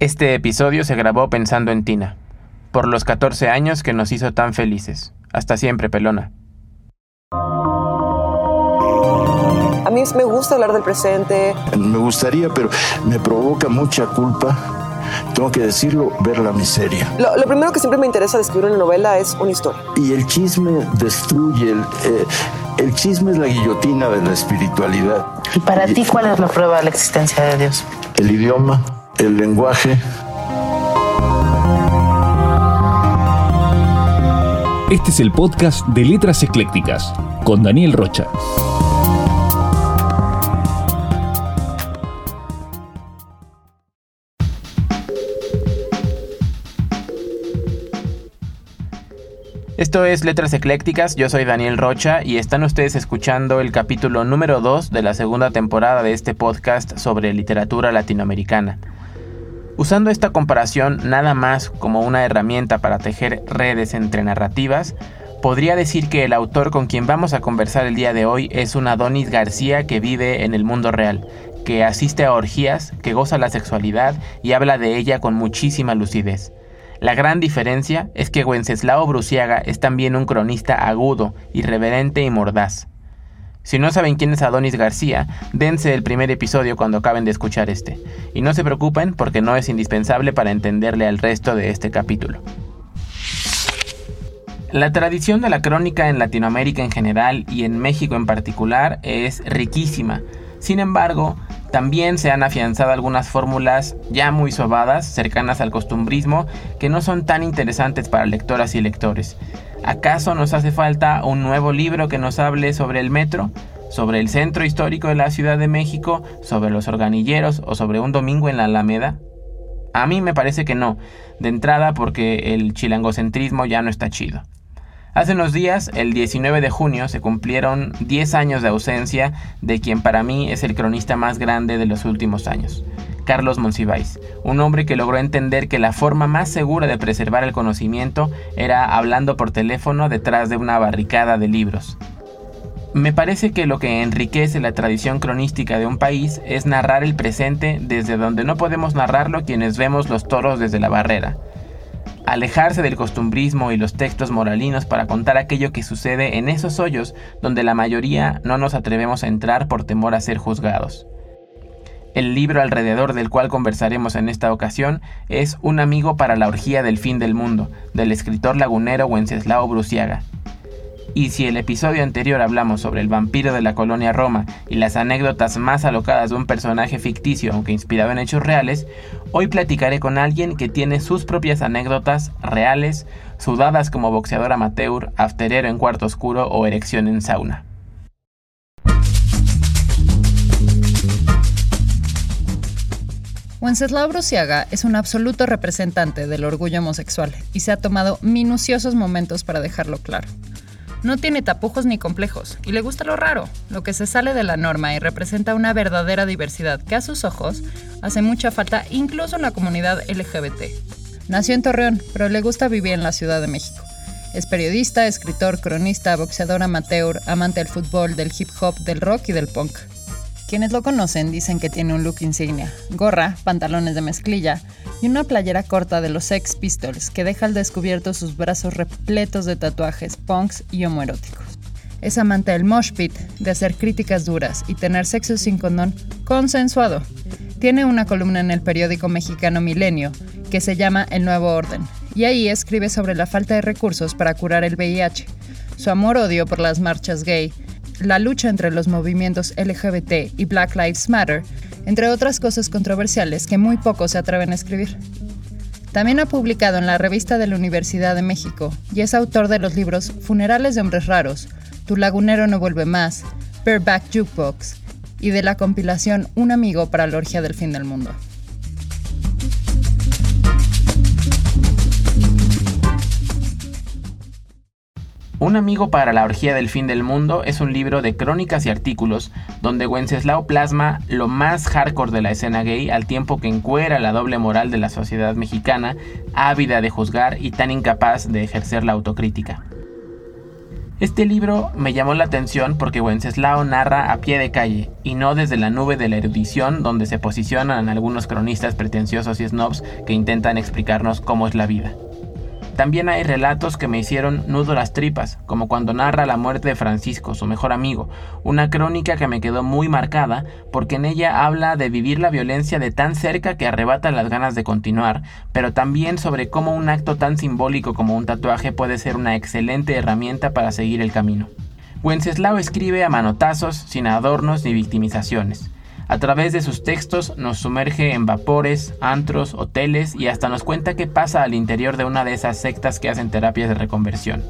Este episodio se grabó pensando en Tina, por los 14 años que nos hizo tan felices. Hasta siempre, pelona. A mí me gusta hablar del presente. Me gustaría, pero me provoca mucha culpa. Tengo que decirlo, ver la miseria. Lo, primero que siempre me interesa de escribir una novela es una historia. Y el chisme destruye, el, eh, el chisme es la guillotina de la espiritualidad. ¿Y para ti cuál es la prueba de la existencia de Dios? El idioma el lenguaje. Este es el podcast de Letras Eclécticas con Daniel Rocha. Esto es Letras Eclécticas, yo soy Daniel Rocha y están ustedes escuchando el capítulo número 2 de la segunda temporada de este podcast sobre literatura latinoamericana. Usando esta comparación nada más como una herramienta para tejer redes entre narrativas, podría decir que el autor con quien vamos a conversar el día de hoy es un Adonis García que vive en el mundo real, que asiste a orgías, que goza la sexualidad y habla de ella con muchísima lucidez. La gran diferencia es que Wenceslao Bruciaga es también un cronista agudo, irreverente y mordaz. Si no saben quién es Adonis García, dense el primer episodio cuando acaben de escuchar este. Y no se preocupen porque no es indispensable para entenderle al resto de este capítulo. La tradición de la crónica en Latinoamérica en general y en México en particular es riquísima. Sin embargo, también se han afianzado algunas fórmulas ya muy sobadas, cercanas al costumbrismo, que no son tan interesantes para lectoras y lectores. ¿Acaso nos hace falta un nuevo libro que nos hable sobre el metro? ¿Sobre el centro histórico de la Ciudad de México? ¿Sobre los organilleros o sobre un domingo en la Alameda? A mí me parece que no, de entrada porque el chilangocentrismo ya no está chido. Hace unos días, el 19 de junio, se cumplieron 10 años de ausencia de quien para mí es el cronista más grande de los últimos años. Carlos Monsiváis, un hombre que logró entender que la forma más segura de preservar el conocimiento era hablando por teléfono detrás de una barricada de libros. Me parece que lo que enriquece la tradición cronística de un país es narrar el presente desde donde no podemos narrarlo quienes vemos los toros desde la barrera. Alejarse del costumbrismo y los textos moralinos para contar aquello que sucede en esos hoyos donde la mayoría no nos atrevemos a entrar por temor a ser juzgados. El libro alrededor del cual conversaremos en esta ocasión es Un amigo para la orgía del fin del mundo, del escritor lagunero Wenceslao Bruciaga. Y si el episodio anterior hablamos sobre el vampiro de la colonia Roma y las anécdotas más alocadas de un personaje ficticio aunque inspirado en hechos reales, hoy platicaré con alguien que tiene sus propias anécdotas reales, sudadas como boxeador amateur, afterero en cuarto oscuro o erección en sauna. Wenceslao Bruciaga es un absoluto representante del orgullo homosexual y se ha tomado minuciosos momentos para dejarlo claro. No tiene tapujos ni complejos y le gusta lo raro, lo que se sale de la norma y representa una verdadera diversidad que a sus ojos hace mucha falta incluso en la comunidad LGBT. Nació en Torreón, pero le gusta vivir en la Ciudad de México. Es periodista, escritor, cronista, boxeador amateur, amante del fútbol, del hip hop, del rock y del punk. Quienes lo conocen dicen que tiene un look insignia, gorra, pantalones de mezclilla y una playera corta de los Sex Pistols que deja al descubierto sus brazos repletos de tatuajes, punks y homoeróticos. Es amante del mosh pit, de hacer críticas duras y tener sexo sin condón consensuado. Tiene una columna en el periódico mexicano Milenio que se llama El Nuevo Orden y ahí escribe sobre la falta de recursos para curar el VIH, su amor-odio por las marchas gay, la lucha entre los movimientos LGBT y Black Lives Matter, entre otras cosas controversiales que muy pocos se atreven a escribir. También ha publicado en la revista de la Universidad de México y es autor de los libros Funerales de Hombres Raros, Tu Lagunero No Vuelve Más, Bareback Jukebox y de la compilación Un Amigo para la Orgía del Fin del Mundo. Un amigo para la orgía del fin del mundo es un libro de crónicas y artículos donde Wenceslao plasma lo más hardcore de la escena gay al tiempo que encuera la doble moral de la sociedad mexicana, ávida de juzgar y tan incapaz de ejercer la autocrítica. Este libro me llamó la atención porque Wenceslao narra a pie de calle y no desde la nube de la erudición donde se posicionan algunos cronistas pretenciosos y snobs que intentan explicarnos cómo es la vida. También hay relatos que me hicieron nudo las tripas, como cuando narra la muerte de Francisco, su mejor amigo, una crónica que me quedó muy marcada porque en ella habla de vivir la violencia de tan cerca que arrebata las ganas de continuar, pero también sobre cómo un acto tan simbólico como un tatuaje puede ser una excelente herramienta para seguir el camino. Wenceslao escribe a manotazos, sin adornos ni victimizaciones. A través de sus textos nos sumerge en vapores, antros, hoteles y hasta nos cuenta qué pasa al interior de una de esas sectas que hacen terapias de reconversión.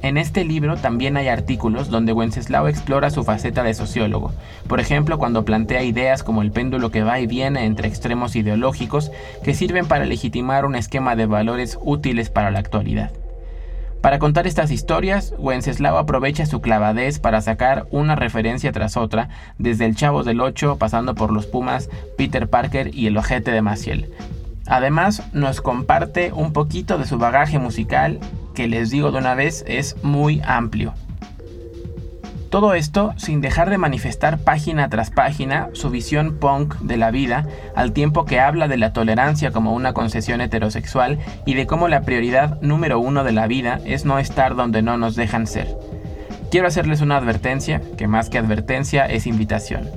En este libro también hay artículos donde Wenceslao explora su faceta de sociólogo, por ejemplo cuando plantea ideas como el péndulo que va y viene entre extremos ideológicos que sirven para legitimar un esquema de valores útiles para la actualidad. Para contar estas historias, Wenceslao aprovecha su clavadez para sacar una referencia tras otra, desde el Chavo del Ocho pasando por los Pumas, Peter Parker y el ojete de Maciel. Además, nos comparte un poquito de su bagaje musical, que les digo de una vez es muy amplio. Todo esto sin dejar de manifestar página tras página su visión punk de la vida, al tiempo que habla de la tolerancia como una concesión heterosexual y de cómo la prioridad número uno de la vida es no estar donde no nos dejan ser. Quiero hacerles una advertencia, que más que advertencia es invitación.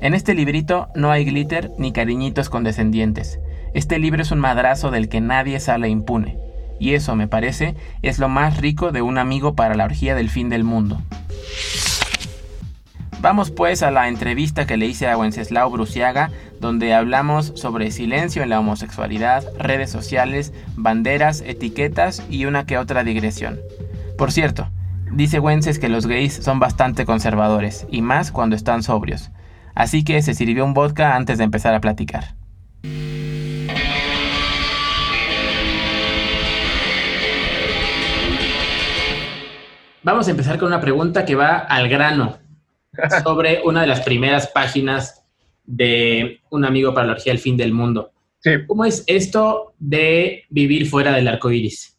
En este librito no hay glitter ni cariñitos condescendientes. Este libro es un madrazo del que nadie sale impune. Y eso, me parece, es lo más rico de un amigo para la orgía del fin del mundo. Vamos pues a la entrevista que le hice a Wenceslao Bruciaga, donde hablamos sobre silencio en la homosexualidad, redes sociales, banderas, etiquetas y una que otra digresión. Por cierto, dice Wences que los gays son bastante conservadores, y más cuando están sobrios. Así que se sirvió un vodka antes de empezar a platicar. Vamos a empezar con una pregunta que va al grano sobre una de las primeras páginas de Un amigo para la orgía del fin del mundo. ¿Cómo es esto de vivir fuera del arco iris?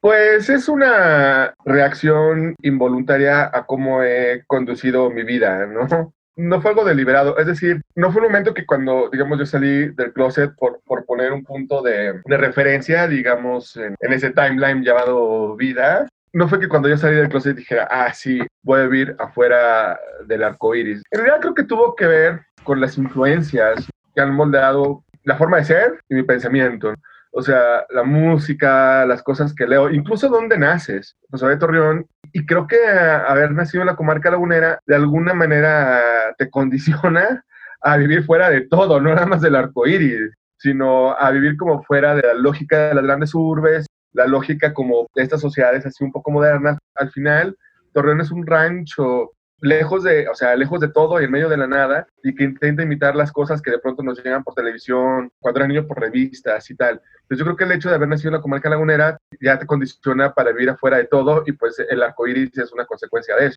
Pues es una reacción involuntaria a cómo he conducido mi vida, ¿no? No fue algo deliberado, es decir, no fue un momento que cuando, digamos, yo salí del closet por, por poner un punto de, referencia, digamos, en, en, ese timeline llamado vida, no fue que cuando yo salí del closet dijera, ah, sí, voy a vivir afuera del arco iris. En realidad creo que tuvo que ver con las influencias que han moldeado la forma de ser y mi pensamiento. O sea, la música, las cosas que leo, incluso dónde naces. José de Torreón. Y creo que haber nacido en la comarca lagunera de alguna manera te condiciona a vivir fuera de todo, no nada más del arco iris, sino a vivir como fuera de la lógica de las grandes urbes la lógica como de estas sociedades así un poco modernas. Al final, Torreón es un rancho lejos de, o sea, lejos de todo y en medio de la nada, y que intenta imitar las cosas que de pronto nos llegan por televisión, cuando era niño por revistas y tal. Entonces yo creo que el hecho de haber nacido en la comarca lagunera ya te condiciona para vivir afuera de todo y pues el arco iris es una consecuencia de eso.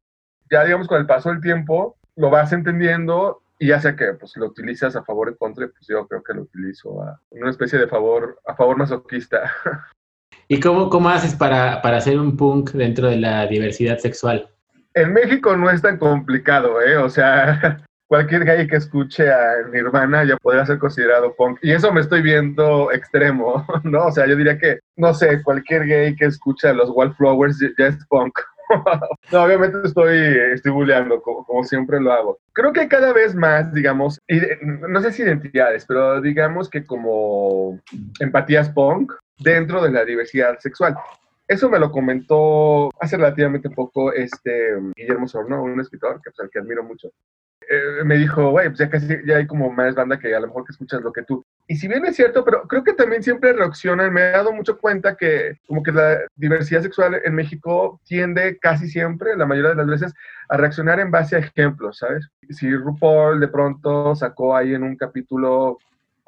Ya digamos con el paso del tiempo lo vas entendiendo y ya sea que pues lo utilizas a favor o en contra, pues yo creo que lo utilizo a una especie de favor, a favor masoquista. ¿Y cómo, cómo haces para, para hacer un punk dentro de la diversidad sexual? En México no es tan complicado, ¿eh? O sea, cualquier gay que escuche a Nirvana ya podría ser considerado punk. Y eso me estoy viendo extremo, ¿no? O sea, yo diría que, no sé, cualquier gay que escuche a los Wallflowers ya es punk. no, obviamente estoy, estoy bulleando, como, como, siempre lo hago. Creo que cada vez más, digamos, no sé si identidades, pero digamos que como empatías punk dentro de la diversidad sexual. Eso me lo comentó hace relativamente poco este Guillermo Sorno, un escritor que, pues, al que admiro mucho. Eh, me dijo, güey, pues ya casi ya hay como más banda que a lo mejor que escuchas lo que tú. Y si bien es cierto, pero creo que también siempre reaccionan, me he dado mucho cuenta que como que la diversidad sexual en México tiende casi siempre, la mayoría de las veces, a reaccionar en base a ejemplos, ¿sabes? Si RuPaul de pronto sacó ahí en un capítulo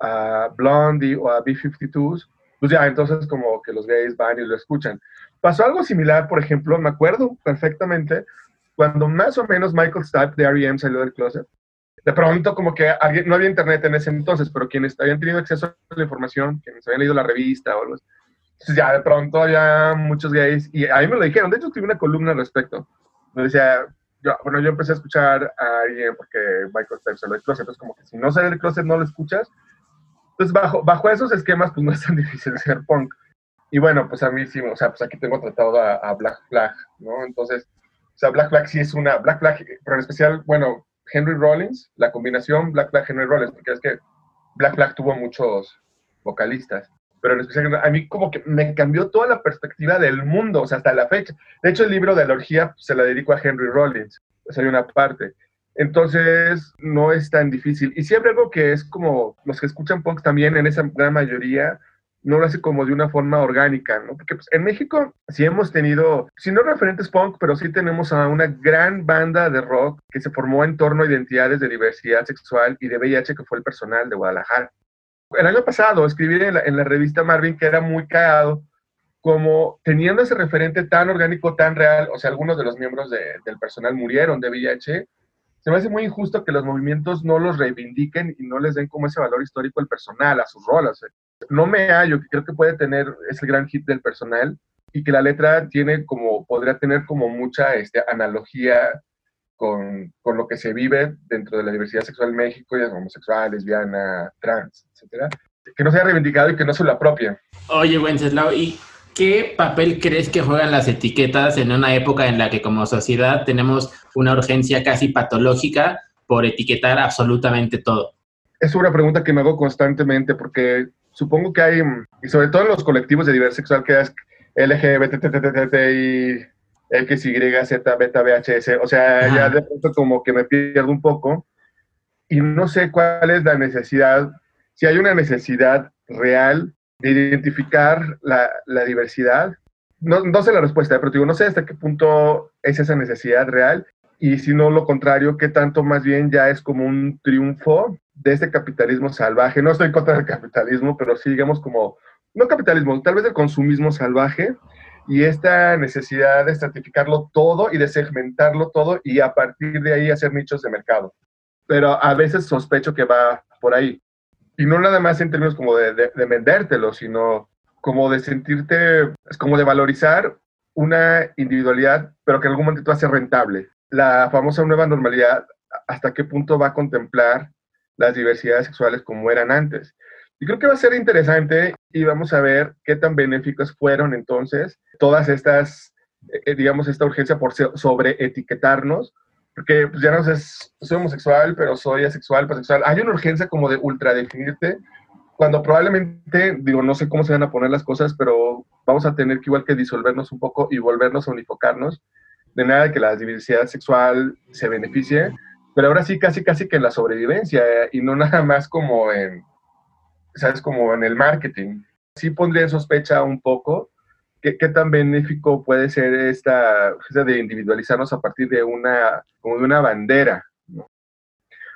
a Blondie o a B-52s, pues ya, entonces como que los gays van y lo escuchan. Pasó algo similar, por ejemplo, me acuerdo perfectamente, cuando más o menos Michael Stipe de R.E.M. salió del closet, de pronto como que no había internet en ese entonces, pero quienes habían tenido acceso a la información, quienes habían leído la revista o algo así, Entonces ya de pronto había muchos gays y a mí me lo dijeron. De hecho, tuve una columna al respecto. Me decía, yo, bueno, yo empecé a escuchar a alguien porque Michael Stipe salió del closet. Entonces, como que si no sale del closet, no lo escuchas. Entonces, bajo, bajo esos esquemas, pues no es tan difícil ser punk. Y bueno, pues a mí sí, o sea, pues aquí tengo tratado a, Black Flag, ¿no? Entonces, o sea, Black Flag sí es una, Black Flag, pero en especial, bueno, Henry Rollins, la combinación Black Flag Henry Rollins, porque es que Black Flag tuvo muchos vocalistas, pero en especial a mí como que me cambió toda la perspectiva del mundo, o sea, hasta la fecha. De hecho, el libro de la orgía pues, se la dedico a Henry Rollins, esa hay una parte. Entonces, no es tan difícil. Y siempre algo que es como los que escuchan punk también, en esa gran mayoría, no lo hace como de una forma orgánica, ¿no? Porque pues, en México sí hemos tenido, si no referentes punk, pero sí tenemos a una gran banda de rock que se formó en torno a identidades de diversidad sexual y de VIH, que fue el personal de Guadalajara. El año pasado escribí en la, revista Marvin que era muy cagado, como teniendo ese referente tan orgánico, tan real, o sea, algunos de los miembros de, del personal murieron de VIH, se me hace muy injusto que los movimientos no los reivindiquen y no les den como ese valor histórico al personal, a sus rolas. No me hallo, que creo que puede tener ese gran hit del personal y que la letra tiene como, podría tener como mucha este, analogía con, con, lo que se vive dentro de la diversidad sexual en México, ya homosexual, lesbiana, trans, etcétera, que no sea reivindicado y que no se lo apropie. Oye, Wenceslao, ¿y qué papel crees que juegan las etiquetas en una época en la que como sociedad tenemos una urgencia casi patológica por etiquetar absolutamente todo? Es una pregunta que me hago constantemente porque supongo que hay, y sobre todo en los colectivos de diversidad sexual, que es LGBTTTTI, XY, Z, beta, VHS, o sea, ya de pronto como que me pierdo un poco y no sé cuál es la necesidad, si hay una necesidad real identificar la, diversidad. No, no, sé la respuesta, pero digo, no sé hasta qué punto es esa necesidad real y si no lo contrario, qué tanto más bien ya es como un triunfo de este capitalismo salvaje. No estoy contra del capitalismo, pero sí digamos como, no capitalismo, tal vez del consumismo salvaje y esta necesidad de estratificarlo todo y de segmentarlo todo y a partir de ahí hacer nichos de mercado. Pero a veces sospecho que va por ahí. Y no nada más en términos como de, de, de vendértelo, sino como de sentirte, es como de valorizar una individualidad, pero que en algún momento hace rentable. La famosa nueva normalidad, ¿hasta qué punto va a contemplar las diversidades sexuales como eran antes? Y creo que va a ser interesante y vamos a ver qué tan benéficas fueron entonces todas estas, eh, digamos, esta urgencia por sobre etiquetarnos, porque pues, ya no sé, soy homosexual, pero soy asexual, pansexual. Hay una urgencia como de ultradefinirte, cuando probablemente, digo, no sé cómo se van a poner las cosas, pero vamos a tener que igual que disolvernos un poco y volvernos a unificarnos. De nada que la diversidad sexual se beneficie, pero ahora sí casi casi que en la sobrevivencia y no nada más como en, ¿sabes? Como en el marketing. Sí pondría en sospecha un poco qué, qué tan benéfico puede ser esta de individualizarnos a partir de una, como de una bandera. ¿no? O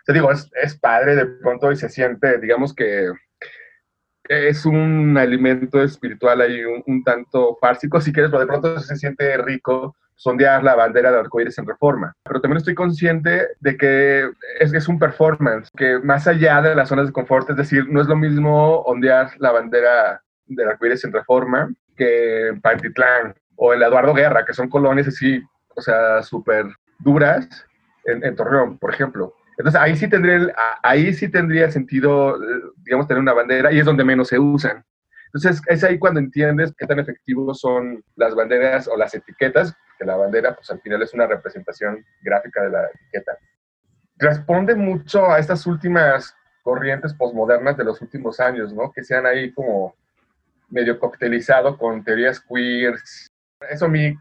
sea, digo, es, es padre de pronto y se siente, digamos que es un alimento espiritual ahí un, un, tanto fársico, si quieres, pero de pronto se siente rico sondear la bandera de arcoíris en reforma. Pero también estoy consciente de que es, es un performance, que más allá de las zonas de confort, es decir, no es lo mismo ondear la bandera del arcoíris en reforma que en Pantitlán o en la Eduardo Guerra, que son colonias así, o sea, súper duras, en, en Torreón, por ejemplo. Entonces ahí sí tendría, ahí sí tendría sentido, digamos, tener una bandera y es donde menos se usan. Entonces es ahí cuando entiendes qué tan efectivos son las banderas o las etiquetas, que la bandera pues al final es una representación gráfica de la etiqueta. Responde mucho a estas últimas corrientes posmodernas de los últimos años, ¿no? Que se han ahí como medio coctelizado con teorías queers. Eso a mí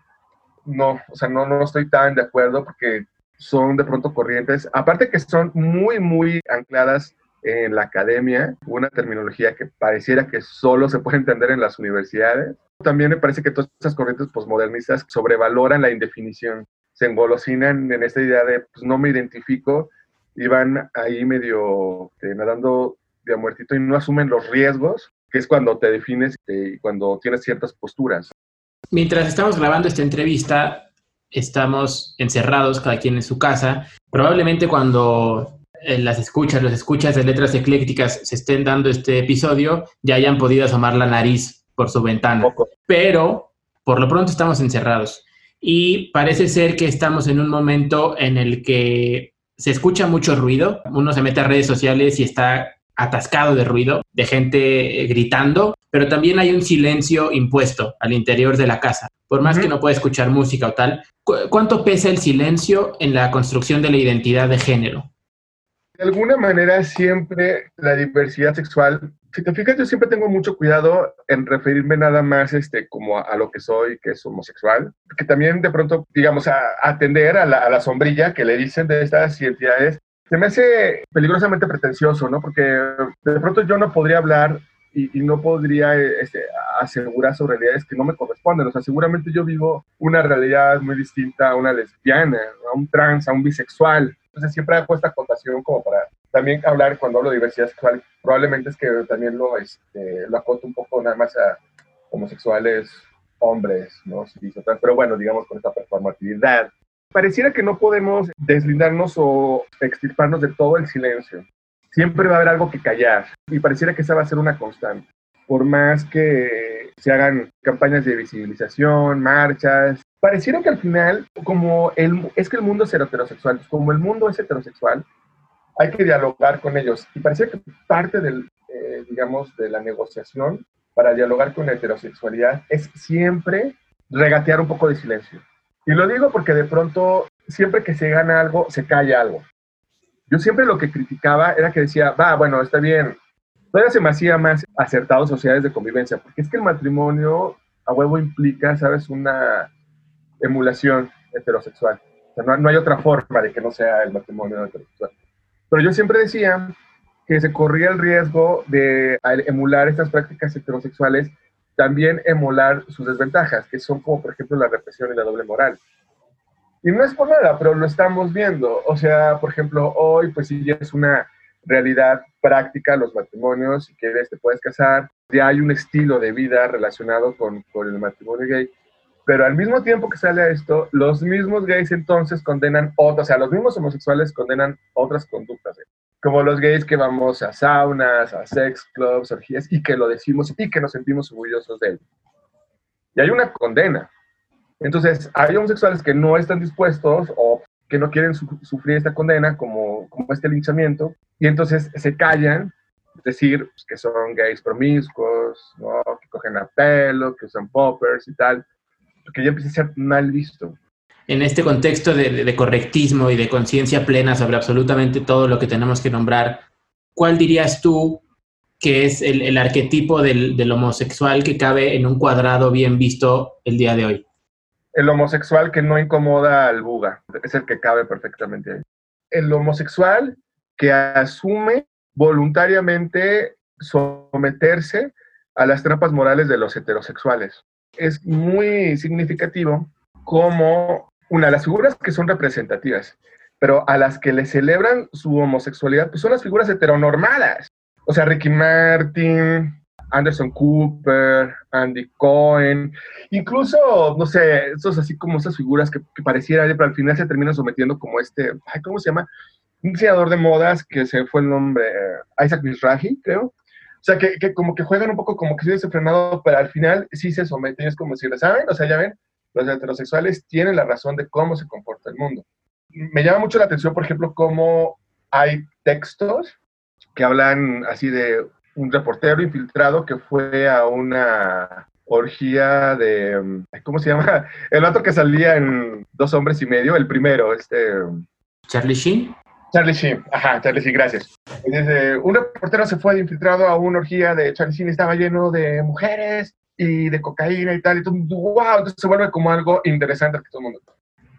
no, o sea, no, no estoy tan de acuerdo porque son de pronto corrientes, aparte que son muy, muy ancladas en la academia, una terminología que pareciera que solo se puede entender en las universidades. También me parece que todas estas corrientes posmodernistas sobrevaloran la indefinición, se engolosinan en esta idea de pues no me identifico y van ahí medio eh, nadando de a muertito y no asumen los riesgos, que es cuando te defines y eh, cuando tienes ciertas posturas. Mientras estamos grabando esta entrevista, estamos encerrados, cada quien en su casa. Probablemente cuando eh, las escuchas, los escuchas de letras eclécticas se estén dando este episodio, ya hayan podido asomar la nariz por su ventana. Poco. Pero por lo pronto estamos encerrados. Y parece ser que estamos en un momento en el que se escucha mucho ruido. Uno se mete a redes sociales y está atascado de ruido, de gente eh, gritando, pero también hay un silencio impuesto al interior de la casa. Por más que no pueda escuchar música o tal, ¿cu- ¿cuánto pesa el silencio en la construcción de la identidad de género? De alguna manera siempre la diversidad sexual, si te fijas, yo siempre tengo mucho cuidado en referirme nada más este, como a, a lo que soy, que es homosexual, que también de pronto, digamos, a, atender a la, a la sombrilla que le dicen de estas identidades, se me hace peligrosamente pretencioso, ¿no? Porque de pronto yo no podría hablar y, no podría este, asegurar sobre realidades que no me corresponden. O sea, seguramente yo vivo una realidad muy distinta a una lesbiana, a un trans, a un bisexual. Entonces siempre hago esta acotación como para también hablar cuando hablo de diversidad sexual. Probablemente es que también lo, este, lo acoto un poco nada más a homosexuales hombres, ¿no? Pero bueno, digamos con esta performatividad. Pareciera que no podemos deslindarnos o extirparnos de todo el silencio. Siempre va a haber algo que callar y pareciera que esa va a ser una constante. Por más que se hagan campañas de visibilización, marchas, pareciera que al final, como el, es que el mundo es heterosexual, como el mundo es heterosexual, hay que dialogar con ellos. Y pareciera que parte del, eh, digamos, de la negociación para dialogar con la heterosexualidad es siempre regatear un poco de silencio. Y lo digo porque de pronto, siempre que se gana algo, se calla algo. Yo siempre lo que criticaba era que decía, va, bueno, está bien. Todavía se me hacía más acertado sociedades de convivencia, porque es que el matrimonio a huevo implica, ¿sabes?, una emulación heterosexual. O sea, no, no hay otra forma de que no sea el matrimonio heterosexual. Pero yo siempre decía que se corría el riesgo de emular estas prácticas heterosexuales, también emular sus desventajas, que son como, por ejemplo, la represión y la doble moral. Y no es por nada, pero lo estamos viendo. O sea, por ejemplo, hoy pues sí es una realidad práctica los matrimonios, si quieres te puedes casar, ya hay un estilo de vida relacionado con, con el matrimonio gay, pero al mismo tiempo que sale esto, los mismos gays entonces condenan otras, o sea, los mismos homosexuales condenan otras conductas, ¿eh? como los gays que vamos a saunas, a sex clubs, orgías, y que lo decimos y que nos sentimos orgullosos de él. Y hay una condena. Entonces, hay homosexuales que no están dispuestos o que no quieren su sufrir esta condena, como, como este linchamiento, y entonces se callan, decir pues, que son gays promiscuos, ¿no? que cogen a pelo, que usan poppers y tal, porque ya empieza a ser mal visto. En este contexto de, de, de correctismo y de conciencia plena sobre absolutamente todo lo que tenemos que nombrar, ¿cuál dirías tú que es el, el arquetipo del, del homosexual que cabe en un cuadrado bien visto el día de hoy? el homosexual que no incomoda al buga, es el que cabe perfectamente ahí. El homosexual que asume voluntariamente someterse a las trampas morales de los heterosexuales. Es muy significativo como una de las figuras que son representativas, pero a las que le celebran su homosexualidad, pues son las figuras heteronormadas. O sea, Ricky Martin, Anderson Cooper, Andy Cohen, incluso, no sé, esos así como esas figuras que, que pareciera, pero al final se terminan sometiendo como este, ¿cómo se llama? Un diseñador de modas que se fue el nombre, Isaac Mizrahi, creo. O sea, que, como que juegan un poco como que se frenado, pero al final sí se someten, es como si, ¿saben? O sea, ya ven, los heterosexuales tienen la razón de cómo se comporta el mundo. Me llama mucho la atención, por ejemplo, cómo hay textos que hablan así de un reportero infiltrado que fue a una orgía de, ¿cómo se llama? El otro que salía en Dos Hombres y Medio, el primero, este... Charlie Sheen. Charlie Sheen, ajá, Charlie Sheen, gracias. Un reportero se fue infiltrado a una orgía de Charlie Sheen, estaba lleno de mujeres y de cocaína y tal, y todo, wow, entonces se vuelve como algo interesante que todo el mundo.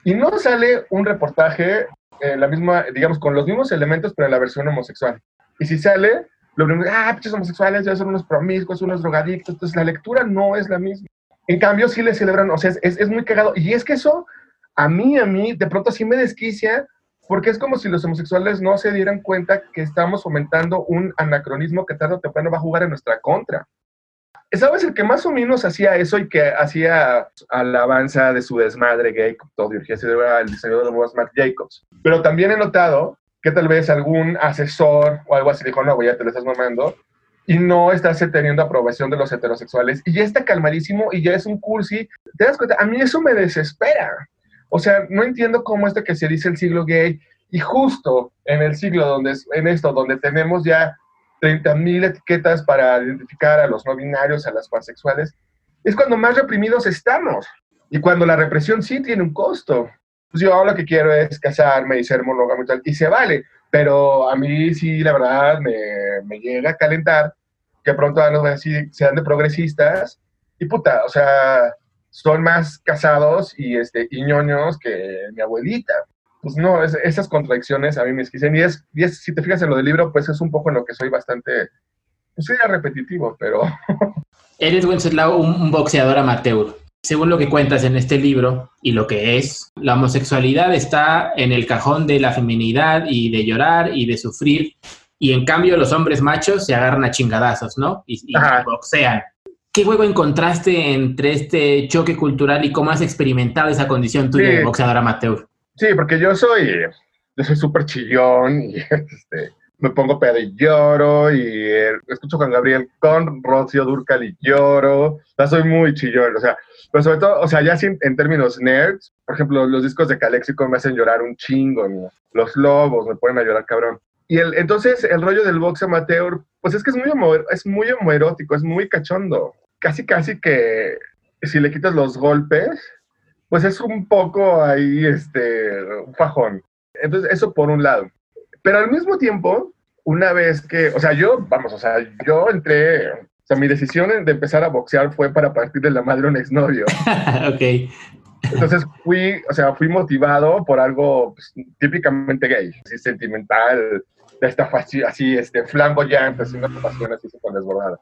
Y no sale un reportaje, eh, la misma, digamos, con los mismos elementos, pero en la versión homosexual. Y si sale, lo primero, ah, pinches homosexuales, ya son unos promiscuos, unos drogadictos, entonces la lectura no es la misma. En cambio, sí le celebran, o sea, es, es, muy cagado. Y es que eso, a mí, a mí, de pronto sí me desquicia, porque es como si los homosexuales no se dieran cuenta que estamos fomentando un anacronismo que tarde o temprano va a jugar en nuestra contra. ¿Sabes el que más o menos hacía eso y que hacía alabanza de su desmadre gay, todo el diseñador de modas Mark Jacobs? Pero también he notado que tal vez algún asesor o algo así dijo, no, güey, ya te lo estás mamando. y no estás teniendo aprobación de los heterosexuales y ya está calmadísimo y ya es un cursi. ¿Te das cuenta? A mí eso me desespera. O sea, no entiendo cómo esto que se dice el siglo gay y justo en el siglo donde, en esto, donde tenemos ya 30.000 etiquetas para identificar a los no binarios, a las pansexuales, es cuando más reprimidos estamos y cuando la represión sí tiene un costo. Pues yo lo que quiero es casarme y ser monógamo y tal, y se vale, pero a mí sí, la verdad, me, me llega a calentar que pronto van a decir, sean de progresistas, y puta, o sea, son más casados y, este, y ñoños que mi abuelita. Pues no, esas contradicciones a mí me esquicen. Y es, y es, si te fijas en lo del libro, pues es un poco en lo que soy bastante, pues soy repetitivo, pero... Eres, Wenceslao, un, un boxeador amateur. Según lo que cuentas en este libro y lo que es, la homosexualidad está en el cajón de la feminidad y de llorar y de sufrir y en cambio los hombres machos se agarran a chingadazos, ¿no? Y, y boxean. ¿Qué juego encontraste entre este choque cultural y cómo has experimentado esa condición tuya de boxeador amateur? Sí, porque yo soy, yo soy súper chillón y este, me pongo pedo y lloro y eh, escucho Juan Gabriel con Rocío Durcal y lloro. O sea, soy muy chillón, o sea, pero sobre todo, o sea, ya sin, en términos nerds, por ejemplo, los discos de Calexico me hacen llorar un chingo, ¿no? los lobos me ponen a llorar cabrón. Y el, entonces el rollo del box amateur, pues es que es muy, es muy homoerótico, es muy cachondo. Casi, casi que si le quitas los golpes, pues es un poco ahí, este, un fajón. Entonces, eso por un lado. Pero al mismo tiempo, una vez que, o sea, yo, vamos, o sea, yo entré, o sea, mi decisión de empezar a boxear fue para partir de la madre de un exnovio. ok. Entonces fui, o sea, fui motivado por algo pues, típicamente gay, así sentimental, de esta así, este, flamboyante, así una pasión así súper desbordada.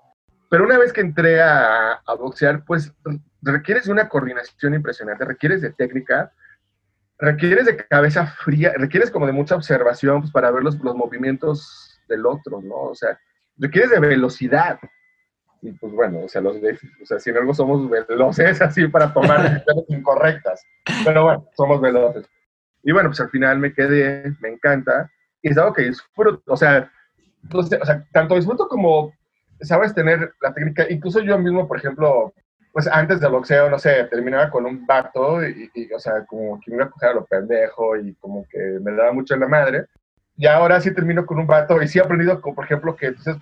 Pero una vez que entré a, a, boxear, pues requieres de una coordinación impresionante, requieres de técnica, requieres de cabeza fría, requieres como de mucha observación pues, para ver los, los movimientos del otro, ¿no? O sea, requieres de velocidad. Y pues bueno, o sea, los o sea, sin algo somos veloces así para tomar decisiones incorrectas. Pero bueno, somos veloces. Y bueno, pues al final me quedé, me encanta y es algo que disfruto, o sea, entonces, o sea, tanto disfruto como sabes tener la técnica, incluso yo mismo, por ejemplo, pues antes del boxeo, no sé, terminaba con un vato y, y, o sea, como que me iba a coger a lo pendejo y como que me daba mucho en la madre. Y ahora sí termino con un vato y sí he aprendido, como, por ejemplo, que entonces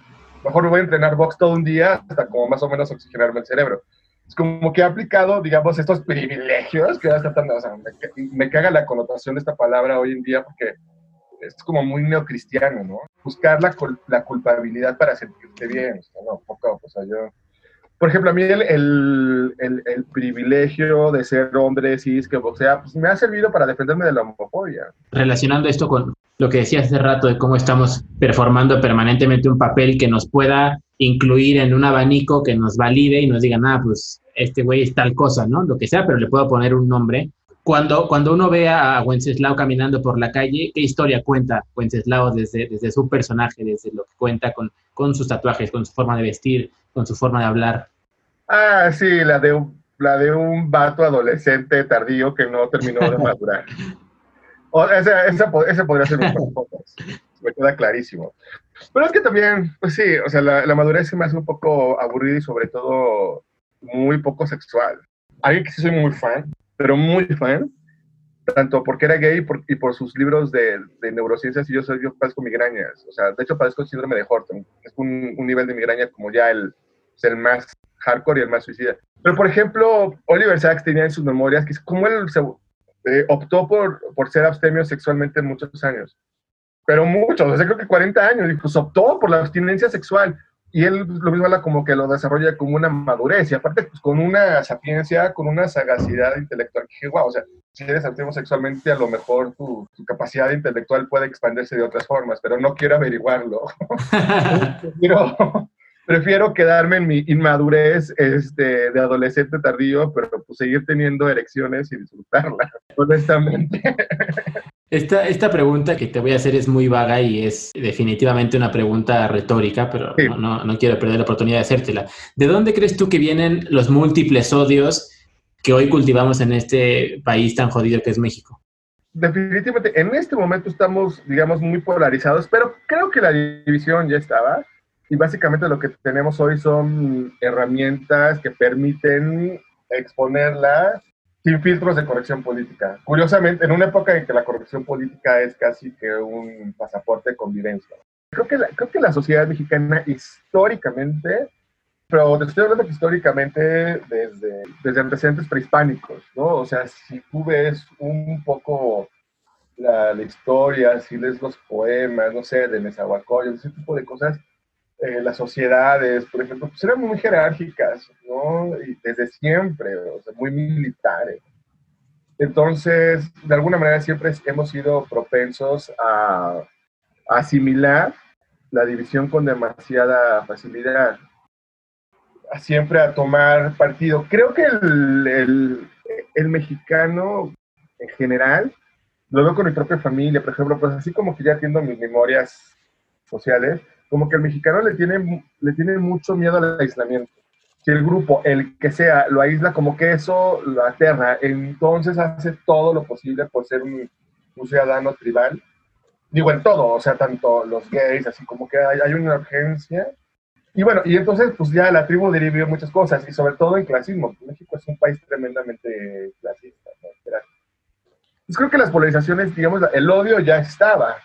mejor me voy a entrenar box todo un día hasta como más o menos oxigenarme el cerebro. Es como que he aplicado, digamos, estos privilegios que hasta tan, o sea, me, me caga la connotación de esta palabra hoy en día porque es como muy neocristiano, ¿no? Buscar la, la culpabilidad para sentirte bien, o sea, no, poco, o sea, yo... Por ejemplo, a mí el, el, el, privilegio de ser hombre cis que boxea, pues me ha servido para defenderme de la homofobia. Relacionando esto con lo que decías hace rato de cómo estamos performando permanentemente un papel que nos pueda incluir en un abanico que nos valide y nos diga, nada, pues este güey es tal cosa, ¿no? Lo que sea, pero le puedo poner un nombre cuando, cuando uno ve a Wenceslao caminando por la calle, ¿qué historia cuenta Wenceslao desde, desde su personaje, desde lo que cuenta con, con sus tatuajes, con su forma de vestir, con su forma de hablar? Ah, sí, la de un, la de un vato adolescente tardío que no terminó de madurar. O, esa, esa, ese podría ser un poco, me queda clarísimo. Pero es que también, pues sí, o sea, la, la madurez se me hace un poco aburrida y sobre todo muy poco sexual. Alguien que sí soy muy fan pero muy fan, tanto porque era gay por, y por sus libros de, de, neurociencias, y yo, soy, yo padezco migrañas, o sea, de hecho padezco el síndrome de Horton, es un, un nivel de migraña como ya el, el más hardcore y el más suicida. Pero, por ejemplo, Oliver Sacks tenía en sus memorias que es como él se, eh, optó por, por ser abstemio sexualmente muchos años, pero muchos, o sea, creo que 40 años, y pues optó por la abstinencia sexual y él pues, lo mismo habla como que lo desarrolla como una madurez y aparte pues con una sapiencia, con una sagacidad intelectual que wow, o sea, si eres activo sexualmente a lo mejor tu, tu, capacidad intelectual puede expandirse de otras formas, pero no quiero averiguarlo. prefiero, prefiero, quedarme en mi inmadurez este, de adolescente tardío, pero pues seguir teniendo erecciones y disfrutarla, honestamente. Esta, esta pregunta que te voy a hacer es muy vaga y es definitivamente una pregunta retórica, pero sí. no, no, quiero perder la oportunidad de hacértela. ¿De dónde crees tú que vienen los múltiples odios que hoy cultivamos en este país tan jodido que es México? Definitivamente, en este momento estamos, digamos, muy polarizados, pero creo que la división ya estaba. Y básicamente lo que tenemos hoy son herramientas que permiten exponerla sin filtros de corrección política. Curiosamente, en una época en que la corrección política es casi que un pasaporte de convivencia. Creo que la, creo que la sociedad mexicana históricamente, pero te estoy hablando históricamente desde, desde antecedentes prehispánicos, ¿no? O sea, si tú ves un poco la, la historia, si lees los poemas, no sé, de Nezahualcóyotl, ese tipo de cosas, eh, las sociedades, por ejemplo, pues eran muy jerárquicas, ¿no? Y desde siempre, o sea, muy militares. Entonces, de alguna manera siempre hemos sido propensos a, asimilar la división con demasiada facilidad, siempre a tomar partido. Creo que el, mexicano en general, lo veo con mi propia familia, por ejemplo, pues así como que ya atiendo mis memorias sociales, como que el mexicano le tiene, le tiene mucho miedo al aislamiento. Si el grupo, el que sea, lo aísla, como que eso lo aterra, entonces hace todo lo posible por ser un, un ciudadano tribal. Digo, en todo, o sea, tanto los gays, así como que hay, hay una urgencia. Y bueno, y entonces, pues ya la tribu derivió muchas cosas, y sobre todo en clasismo. México es un país tremendamente clasista. ¿no? Pues creo que las polarizaciones, digamos, el odio ya estaba,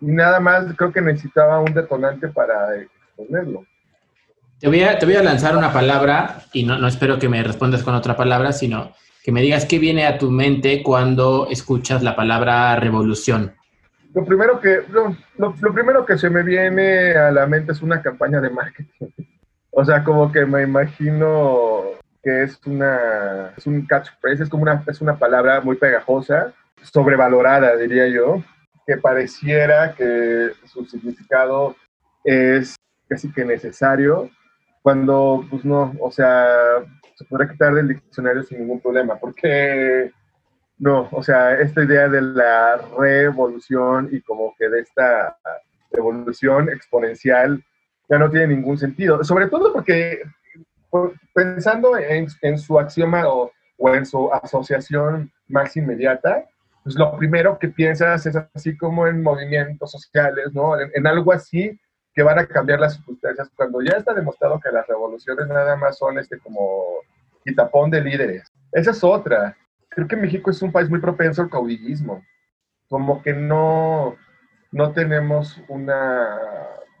y nada más creo que necesitaba un detonante para exponerlo. Te voy a, te voy a lanzar una palabra y no, no espero que me respondas con otra palabra, sino que me digas qué viene a tu mente cuando escuchas la palabra revolución. Lo primero que, lo, lo, lo primero que se me viene a la mente es una campaña de marketing. O sea, como que me imagino que es una es un catchphrase, es como una es una palabra muy pegajosa, sobrevalorada diría yo, que pareciera que su significado es casi que necesario, cuando, pues no, o sea, se podrá quitar del diccionario sin ningún problema, porque no, o sea, esta idea de la revolución y como que de esta revolución exponencial ya no tiene ningún sentido, sobre todo porque pensando en, en su axioma o, o en su asociación más inmediata, pues lo primero que piensas es así como en movimientos sociales, ¿no? En, algo así que van a cambiar las circunstancias, cuando ya está demostrado que las revoluciones nada más son este como quitapón de líderes. Esa es otra. Creo que México es un país muy propenso al caudillismo. Como que no, no tenemos una...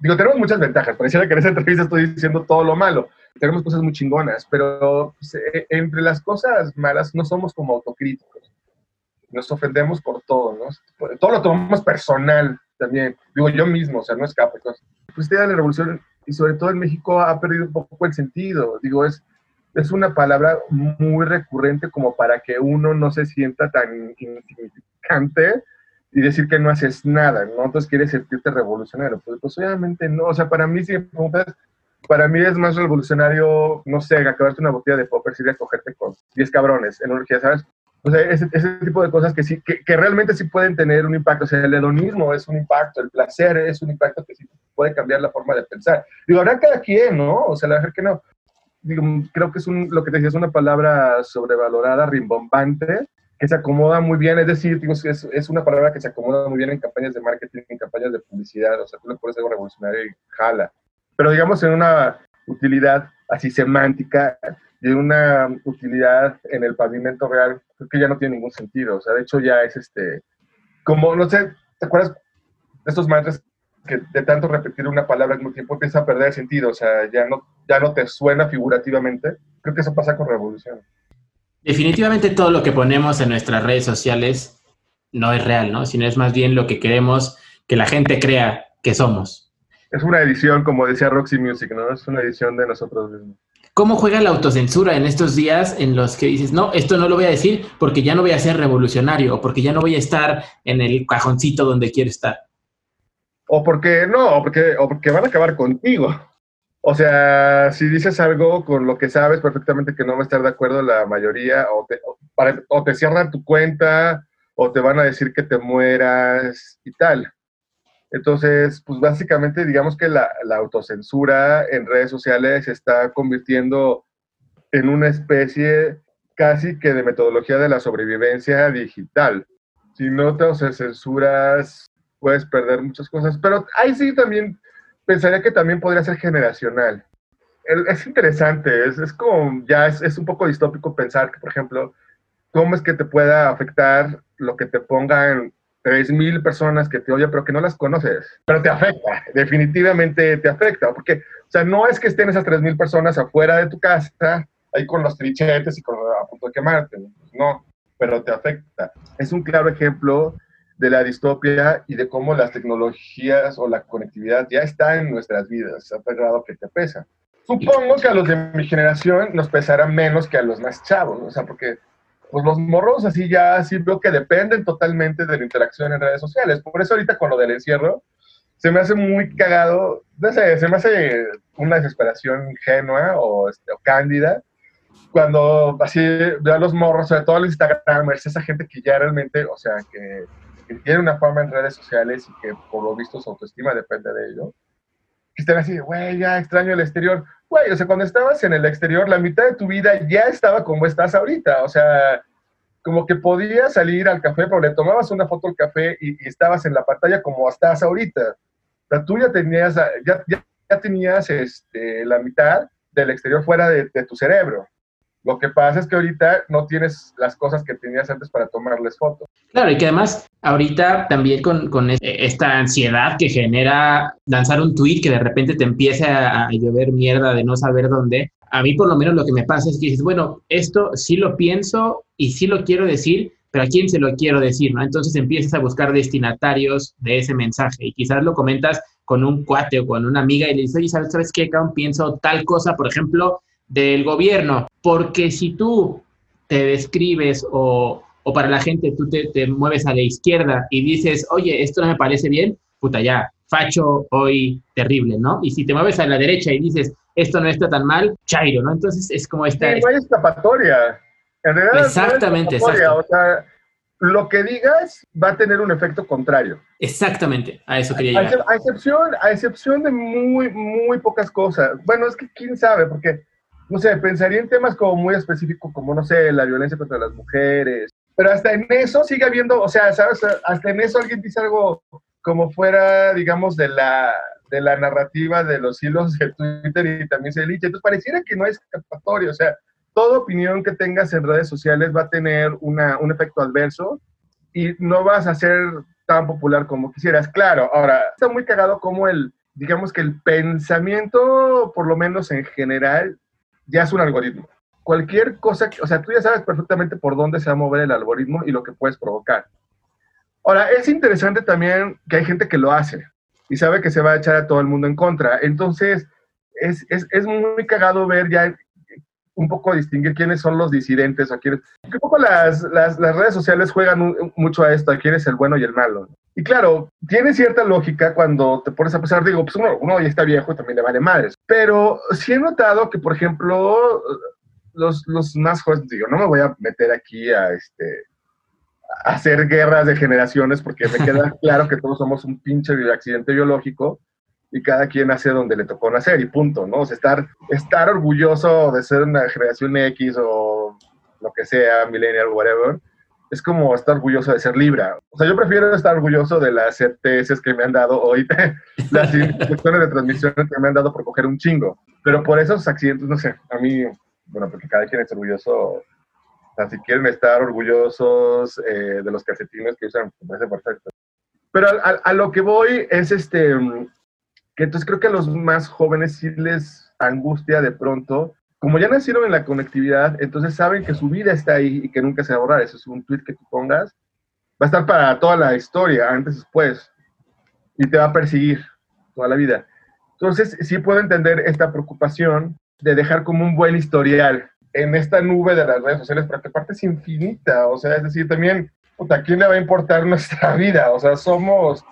Digo, tenemos muchas ventajas. Pareciera que en esa entrevista estoy diciendo todo lo malo. Tenemos cosas muy chingonas, pero pues, entre las cosas malas no somos como autocríticos nos ofendemos por todo, ¿no? Todo lo tomamos personal también. Digo, yo mismo, o sea, no escape. Pues idea de la revolución, y sobre todo en México, ha perdido un poco el sentido. Digo, es, es una palabra muy recurrente como para que uno no se sienta tan insignificante y decir que no haces nada, ¿no? Entonces quieres sentirte revolucionario. Pues, pues obviamente no. O sea, para mí, si me preguntas, para mí es más revolucionario, no sé, acabarte una botella de popper, ir a cogerte con 10 cabrones en una ¿sabes? O sea, ese, ese, tipo de cosas que sí, que, que, realmente sí pueden tener un impacto. O sea, el hedonismo es un impacto, el placer es un impacto que sí puede cambiar la forma de pensar. Digo, habrá cada quien, ¿no? O sea, la verdad que no. Digo, creo que es un, lo que te decía, es una palabra sobrevalorada, rimbombante, que se acomoda muy bien. Es decir, digo, es, es una palabra que se acomoda muy bien en campañas de marketing, en campañas de publicidad. O sea, tú le pones algo revolucionario y jala. Pero digamos, en una utilidad así semántica, y una utilidad en el pavimento real, creo que ya no tiene ningún sentido. O sea, de hecho ya es este, como, no sé, ¿te acuerdas de estos maestros que de tanto repetir una palabra al mismo tiempo empieza a perder sentido? O sea, ya no, ya no te suena figurativamente. Creo que eso pasa con Revolución. Definitivamente todo lo que ponemos en nuestras redes sociales no es real, ¿no? Sino es más bien lo que queremos que la gente crea que somos. Es una edición, como decía Roxy Music, ¿no? Es una edición de nosotros mismos. ¿Cómo juega la autocensura en estos días en los que dices, no, esto no lo voy a decir porque ya no voy a ser revolucionario o porque ya no voy a estar en el cajoncito donde quiero estar? O porque no, o porque, o porque van a acabar contigo. O sea, si dices algo con lo que sabes perfectamente que no va a estar de acuerdo la mayoría, o te, o, o te cierran tu cuenta, o te van a decir que te mueras y tal. Entonces, pues básicamente digamos que la, autocensura en redes sociales se está convirtiendo en una especie casi que de metodología de la sobrevivencia digital. Si no te censuras, puedes perder muchas cosas. Pero ahí sí también pensaría que también podría ser generacional. Es interesante, es, es como, ya es, es un poco distópico pensar que, por ejemplo, cómo es que te pueda afectar lo que te pongan 3.000 personas que te odian, pero que no las conoces. Pero te afecta, definitivamente te afecta, porque, o sea, no es que estén esas 3.000 personas afuera de tu casa, ahí con los trichetes y con, a punto de quemarte, no, pero te afecta. Es un claro ejemplo de la distopia y de cómo las tecnologías o la conectividad ya está en nuestras vidas, a tal grado que te pesa. Supongo que a los de mi generación nos pesará menos que a los más chavos, o sea, porque pues los morros así ya sí veo que dependen totalmente de la interacción en redes sociales. Por eso ahorita con lo del encierro se me hace muy cagado, se me hace una desesperación ingenua o, este, o cándida cuando así veo a los morros, sobre todo los Instagramers, esa gente que ya realmente, o sea, que, que tiene una fama en redes sociales y que por lo visto su autoestima depende de ello, están así, güey, ya extraño el exterior. Güey, o sea, cuando estabas en el exterior, la mitad de tu vida ya estaba como estás ahorita. O sea, como que podías salir al café, pero le tomabas una foto al café y, estabas en la pantalla como estás ahorita. O sea, tú ya tenías, ya, ya, ya tenías este, la mitad del exterior fuera de tu cerebro. Lo que pasa es que ahorita no tienes las cosas que tenías antes para tomarles fotos. Claro, y que además ahorita también con, con es- esta ansiedad que genera lanzar un tweet que de repente te empiece a, a llover mierda de no saber dónde, a mí por lo menos lo que me pasa es que dices, bueno, esto sí lo pienso y sí lo quiero decir, pero ¿a quién se lo quiero decir? ¿no? Entonces empiezas a buscar destinatarios de ese mensaje y quizás lo comentas con un cuate o con una amiga y le dices, oye, ¿sabes, ¿sabes qué, cabrón? Pienso tal cosa, por ejemplo, del gobierno, porque si tú te describes o, o para la gente tú te, te mueves a la izquierda y dices, oye, esto no me parece bien, puta ya, facho hoy terrible, ¿no? Y si te mueves a la derecha y dices, esto no está tan mal, chairo, ¿no? Entonces es como esta... Sí, no escapatoria. En realidad, no Exactamente, escapatoria. exacto. O sea, lo que digas va a tener un efecto contrario. Exactamente, a eso quería A, llegar. excep- a excepción, a excepción de muy, muy pocas cosas. Bueno, es que quién sabe, porque, no sé, pensaría en temas como muy específicos, como, no sé, la violencia contra las mujeres. Pero hasta en eso sigue habiendo, o sea, ¿sabes? Hasta en eso alguien dice algo como fuera, digamos, de la, de la narrativa de los hilos de Twitter y también se lincha. Entonces pareciera que no hay escapatoria, o sea, toda opinión que tengas en redes sociales va a tener una, un efecto adverso y no vas a ser tan popular como quisieras. Claro, ahora, está muy cagado como el, digamos que el pensamiento, por lo menos en general, ya es un algoritmo. Cualquier cosa, que- o sea, tú ya sabes perfectamente por dónde se va a mover el algoritmo y lo que puedes provocar. Ahora, es interesante también que hay gente que lo hace y sabe que se va a echar a todo el mundo en contra. Entonces, es, es, es muy cagado ver ya un poco distinguir quiénes son los disidentes o quiénes... Un poco las, las, las redes sociales juegan mucho a esto, a quién es el bueno y el malo. Y claro, tiene cierta lógica cuando te pones a pensar, digo, pues uno, uno ya está viejo y también le vale madres. Pero sí he notado que, por ejemplo, los, los más jóvenes, digo, no me voy a meter aquí a, este, a hacer guerras de generaciones porque me queda claro que todos somos un pinche accidente biológico y cada quien nace donde le tocó nacer y punto, ¿no? O sea, estar, estar orgulloso de ser una generación X o lo que sea, millennial, whatever, es como estar orgulloso de ser Libra. O sea, yo prefiero estar orgulloso de las ETS que me han dado hoy, las instrucciones de transmisión que me han dado por coger un chingo. Pero por esos accidentes, no sé, a mí, bueno, porque cada quien es orgulloso. O si quieren estar orgullosos eh, de los calcetines que usan, me parece perfecto. Pero a, a- a lo que voy es este, mm, que entonces creo que a los más jóvenes sí les angustia de pronto, como ya nacieron en la conectividad, entonces saben que su vida está ahí y que nunca se va a borrar. Eso es un tweet que tú pongas, va a estar para toda la historia, antes, después, y te va a perseguir toda la vida. Entonces, sí puedo entender esta preocupación de dejar como un buen historial en esta nube de las redes sociales, pero que aparte es infinita, o sea, es decir, también, puta, ¿a quién le va a importar nuestra vida? O sea, somos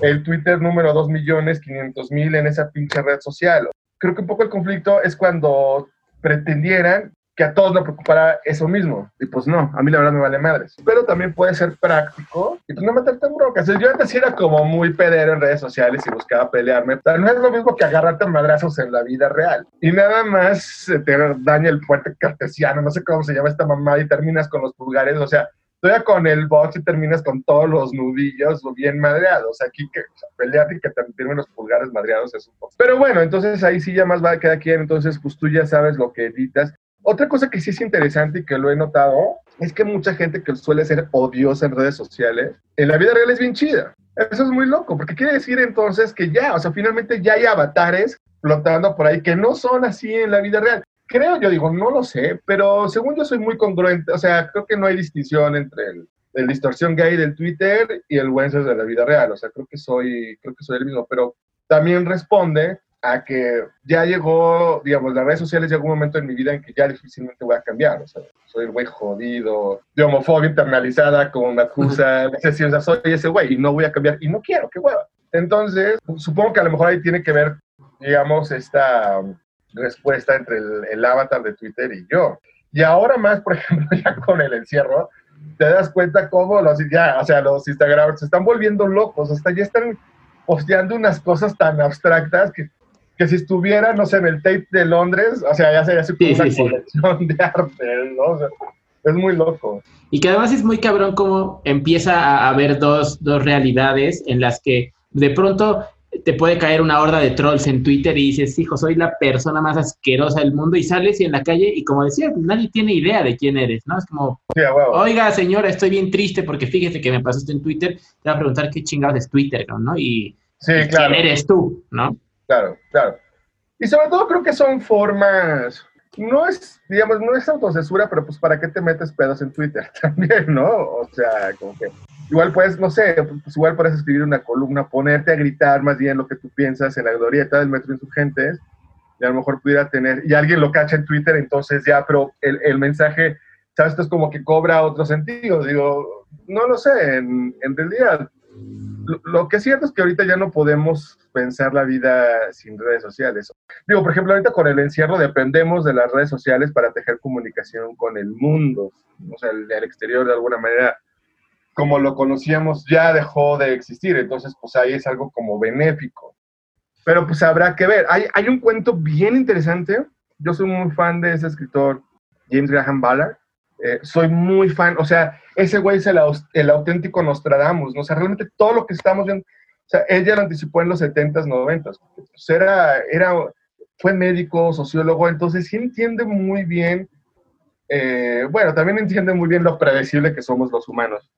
el Twitter número 2 millones 500 mil en esa pinche red social. Creo que un poco el conflicto es cuando pretendieran que a todos nos preocupara eso mismo. Y pues no, a mí la verdad me vale madres. Pero también puede ser práctico y pues no meterte en broncas. Yo antes era como muy pedero en redes sociales y buscaba pelearme. Pero no es lo mismo que agarrarte madrazos en la vida real. Y nada más te daña el fuerte cartesiano, no sé cómo se llama esta mamá y terminas con los pulgares. O sea, todavía con el box y terminas con todos los nudillos bien madreados. Aquí que pelearte y que te los pulgares madreados es un poco. Pero bueno, entonces ahí sí ya más va cada quien, entonces pues tú ya sabes lo que editas. Otra cosa que sí es interesante y que lo he notado es que mucha gente que suele ser odiosa en redes sociales, en la vida real es bien chida. Eso es muy loco, porque quiere decir entonces que ya, o sea, finalmente ya hay avatares flotando por ahí que no son así en la vida real. Creo, yo digo, no lo sé, pero según yo soy muy congruente, o sea, creo que no hay distinción entre el, el distorsión gay del Twitter y el Wences de la vida real, o sea, creo que soy, creo que soy el mismo, pero también responde a que ya llegó, digamos, las redes sociales llegó un momento en mi vida en que ya difícilmente voy a cambiar, o sea, soy el güey jodido, de homofobia internalizada, como me acusa, o sea, soy ese güey y no voy a cambiar y no quiero, qué hueva. Entonces, supongo que a lo mejor ahí tiene que ver, digamos, esta respuesta entre el, el avatar de Twitter y yo. Y ahora más, por ejemplo, ya con el encierro, te das cuenta cómo los, ya, o sea, los Instagramers se están volviendo locos, hasta ya están posteando unas cosas tan abstractas que que si estuviera, no sé, en el tape de Londres, o sea, ya sería así como Sí, una sí, sí. colección de arte, ¿no? O sea, es muy loco. Y que además es muy cabrón cómo empieza a haber dos, dos realidades en las que de pronto te puede caer una horda de trolls en Twitter y dices, hijo, soy la persona más asquerosa del mundo y sales y en la calle y como decía, nadie tiene idea de quién eres, ¿no? Es como, oiga, señora, estoy bien triste porque fíjese que me pasó esto en Twitter, te va a preguntar qué chingados es Twitter, ¿no? Y, Sí, y claro. quién eres tú, ¿no? Claro, claro. Y sobre todo creo que son formas, no es, digamos, no es autocensura, pero pues para qué te metes pedos en Twitter también, ¿no? O sea, como que igual puedes, no sé, pues igual puedes escribir una columna, ponerte a gritar más bien lo que tú piensas en la glorieta del Metro Insurgentes, y a lo mejor pudiera tener, y alguien lo cacha en Twitter, entonces ya, pero el, el mensaje, ¿sabes? Esto es como que cobra otro sentido, digo, no lo sé, en, en realidad lo, lo que es cierto es que ahorita ya no podemos pensar la vida sin redes sociales. Digo, por ejemplo, ahorita con el encierro dependemos de las redes sociales para tejer comunicación con el mundo, o sea, el, el exterior de alguna manera, como lo conocíamos, ya dejó de existir, entonces pues ahí es algo como benéfico. Pero pues habrá que ver. Hay, hay un cuento bien interesante, yo soy muy fan de ese escritor, James Graham Ballard, eh, soy muy fan, o sea, ese güey es el, el auténtico Nostradamus, ¿no? O sea, realmente todo lo que estamos viendo, o sea, él ya lo anticipó en los 70s, 90s, pues era, era, fue médico, sociólogo, entonces sí entiende muy bien, eh, bueno, también entiende muy bien lo predecible que somos los humanos,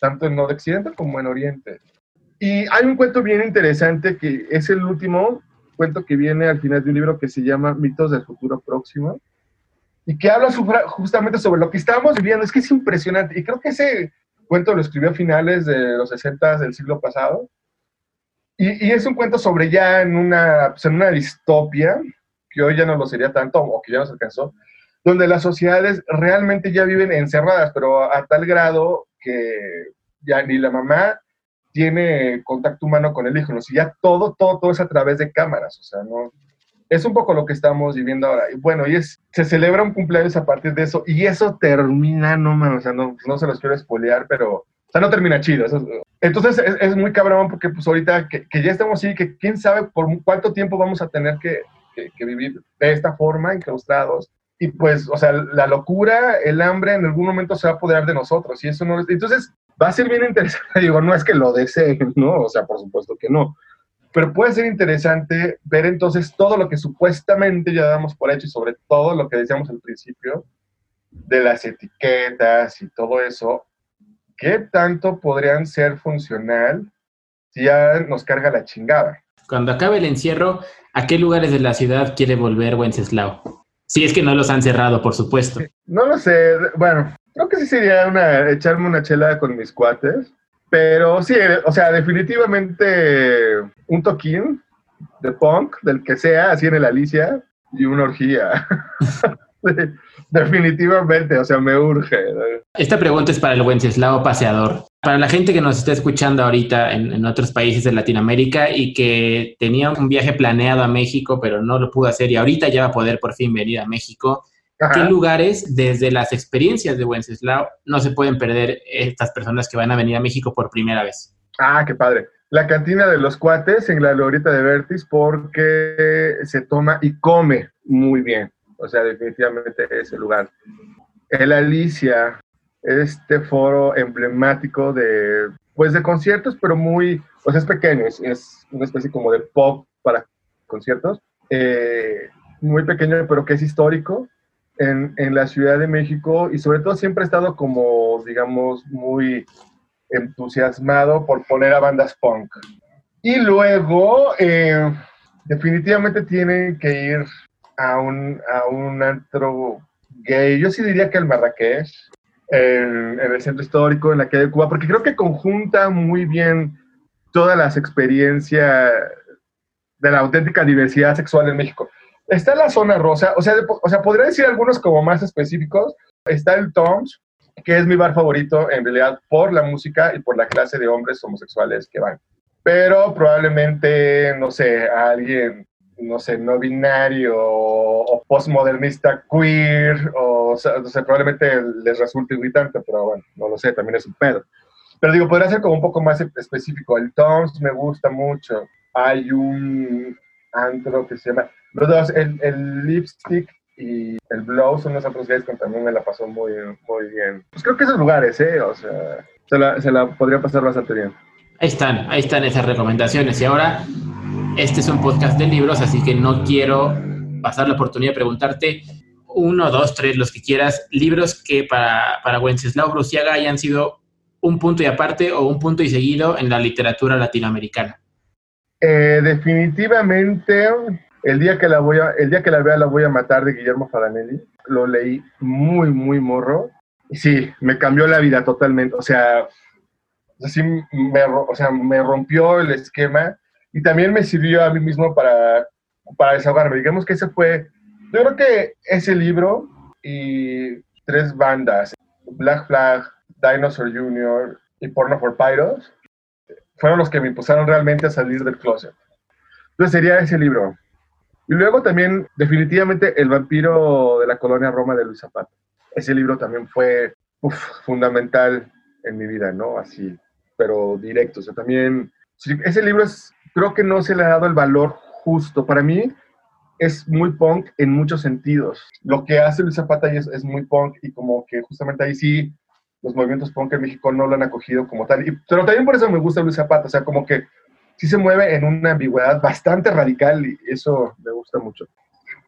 tanto en Occidente como en Oriente. Y hay un cuento bien interesante que es el último cuento que viene al final de un libro que se llama Mitos del Futuro Próximo y que habla justamente sobre lo que estábamos viviendo. Es que es impresionante. Y creo que ese cuento lo escribió a finales de los 60 del siglo pasado. Y, y es un cuento sobre ya en una, pues, en una distopia, que hoy ya no lo sería tanto, o que ya no se alcanzó, donde las sociedades realmente ya viven encerradas, pero a tal grado que ya ni la mamá tiene contacto humano con el hijo, ¿no? Si ya todo, todo, todo es a través de cámaras, o sea, no, es un poco lo que estamos viviendo ahora. Y bueno, y es, se celebra un cumpleaños a partir de eso, y eso termina, no mames, o sea, no, no se los quiero espolear, pero, o sea, no termina chido. eso es- entonces es, muy cabrón porque pues ahorita que, ya estamos así, que quién sabe por cuánto tiempo vamos a tener que, que- que vivir de esta forma, enclaustrados. Y pues, o sea, la locura, el hambre en algún momento se va a apoderar de nosotros, y eso no es... Entonces va a ser bien interesante, digo, no es que lo deseen, ¿no? O sea, por supuesto que no. Pero puede ser interesante ver entonces todo lo que supuestamente ya damos por hecho y sobre todo lo que decíamos al principio de las etiquetas y todo eso, ¿qué tanto podrían ser funcional si ya nos carga la chingada? Cuando acabe el encierro, ¿a qué lugares de la ciudad quiere volver Wenceslao? Si es que no los han cerrado, por supuesto. No lo sé, bueno, creo que sí sería una, echarme una chela con mis cuates, pero sí, o sea, definitivamente un toquín de punk, del que sea, así en el Alicia, y una orgía. definitivamente, o sea, me urge. Esta pregunta es para el Wenceslao paseador. Para la gente que nos está escuchando ahorita en, en otros países de Latinoamérica y que tenía un viaje planeado a México, pero no lo pudo hacer y ahorita ya va a poder por fin venir a México, ¿qué lugares desde las experiencias de Wenceslao no se pueden perder estas personas que van a venir a México por primera vez? Ah, qué padre. La cantina de los cuates en la glorieta de Vertis porque se toma y come muy bien. O sea, definitivamente ese lugar. El Alicia, este foro emblemático de, pues de conciertos, pero muy, sea, es pequeño, es, es una especie como de pop para conciertos, eh, muy pequeño, pero que es histórico en, en, la Ciudad de México y sobre todo siempre he estado como, digamos, muy entusiasmado por poner a bandas punk. Y luego, eh, definitivamente tienen que ir a un, a un antro gay. Yo sí diría que el Marrakech, en, en el centro histórico, en la calle de Cuba, porque creo que conjunta muy bien todas las experiencias de la auténtica diversidad sexual en México. Está la zona rosa, o sea, o sea, podría decir algunos como más específicos. Está el Tom's, que es mi bar favorito en realidad por la música y por la clase de hombres homosexuales que van. Pero probablemente, no sé, alguien, no sé, no binario o postmodernista queer, o, o sea, probablemente les resulte irritante, pero bueno, no lo sé, también es un pedo. Pero digo, podría ser como un poco más específico. El Tom's me gusta mucho. Hay un antro que se llama, los dos, el, el Lipstick y el Blow son los otros gays que también me la pasó muy, muy bien. Pues creo que esos lugares, ¿eh? O sea, se la, se la podría pasar bastante bien. Ahí están, ahí están esas recomendaciones. Y ahora, este es un podcast de libros, así que no quiero pasar la oportunidad de preguntarte uno, dos, tres, los que quieras, libros que para, para Wenceslao Bruciaga hayan sido un punto y aparte o un punto y seguido en la literatura latinoamericana. Eh, definitivamente, el día que la voy a, el día que la vea la voy a matar de Guillermo Fadanelli. Lo leí muy, muy morro. Sí, me cambió la vida totalmente. O sea, así me, o sea, me rompió el esquema y también me sirvió a mí mismo para, para desahogarme. Digamos que ese fue, yo creo que ese libro y tres bandas, Black Flag, Dinosaur Jr. y Porno for Pyros, fueron los que me impulsaron realmente a salir del closet. Entonces sería ese libro. Y luego también, definitivamente, El vampiro de la colonia Roma de Luis Zapata. Ese libro también fue fundamental en mi vida, ¿no? Así, pero directo. O sea, también, ese libro es, creo que no se le ha dado el valor justo. Para mí es muy punk en muchos sentidos. Lo que hace Luis Zapata ahí es, muy punk y como que justamente ahí sí los movimientos punk en México no lo han acogido como tal. Y, pero también por eso me gusta Luis Zapata, o sea, como que sí se mueve en una ambigüedad bastante radical y eso me gusta mucho.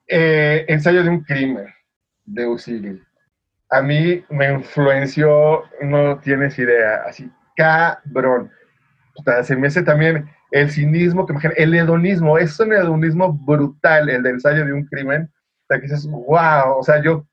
Eh, ensayo de un crimen, de Usigli. A mí me influenció, no tienes idea, así cabrón. O sea, se me hace también el cinismo, que el hedonismo, es un hedonismo brutal, el de ensayo de un crimen. O que dices, wow, o sea, yo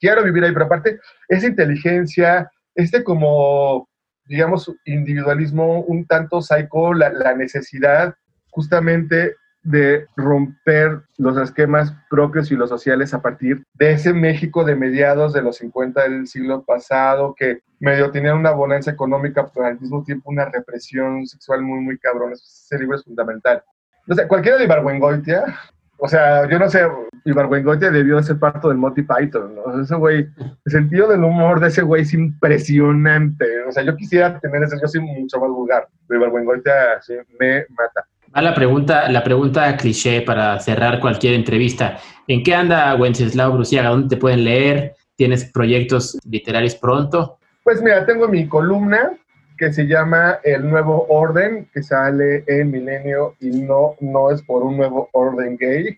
quiero vivir ahí, pero aparte, esa inteligencia, este como, digamos, individualismo un tanto psycho, la necesidad justamente de romper los esquemas propios y los sociales a partir de ese México de mediados de los 50 del siglo pasado, que medio tenía una bonanza económica, pero al mismo tiempo una represión sexual muy, muy cabrón. Ese libro es fundamental. O sea, cualquiera de Ibargüengoitia, o sea, yo no sé, Ibargüengoitia debió de ser parte del Monty Python, ¿no? Ese güey, el sentido del humor de ese güey es impresionante. O sea, yo quisiera tener ese, yo soy mucho más vulgar, pero Ibargüengoitia sí me mata. Va la pregunta, la pregunta cliché para cerrar cualquier entrevista. ¿En qué anda Wenceslao Bruciaga? ¿Dónde te pueden leer? ¿Tienes proyectos literarios pronto? Pues mira, tengo mi columna que se llama El Nuevo Orden, que sale en Milenio y no, no es por un nuevo orden gay,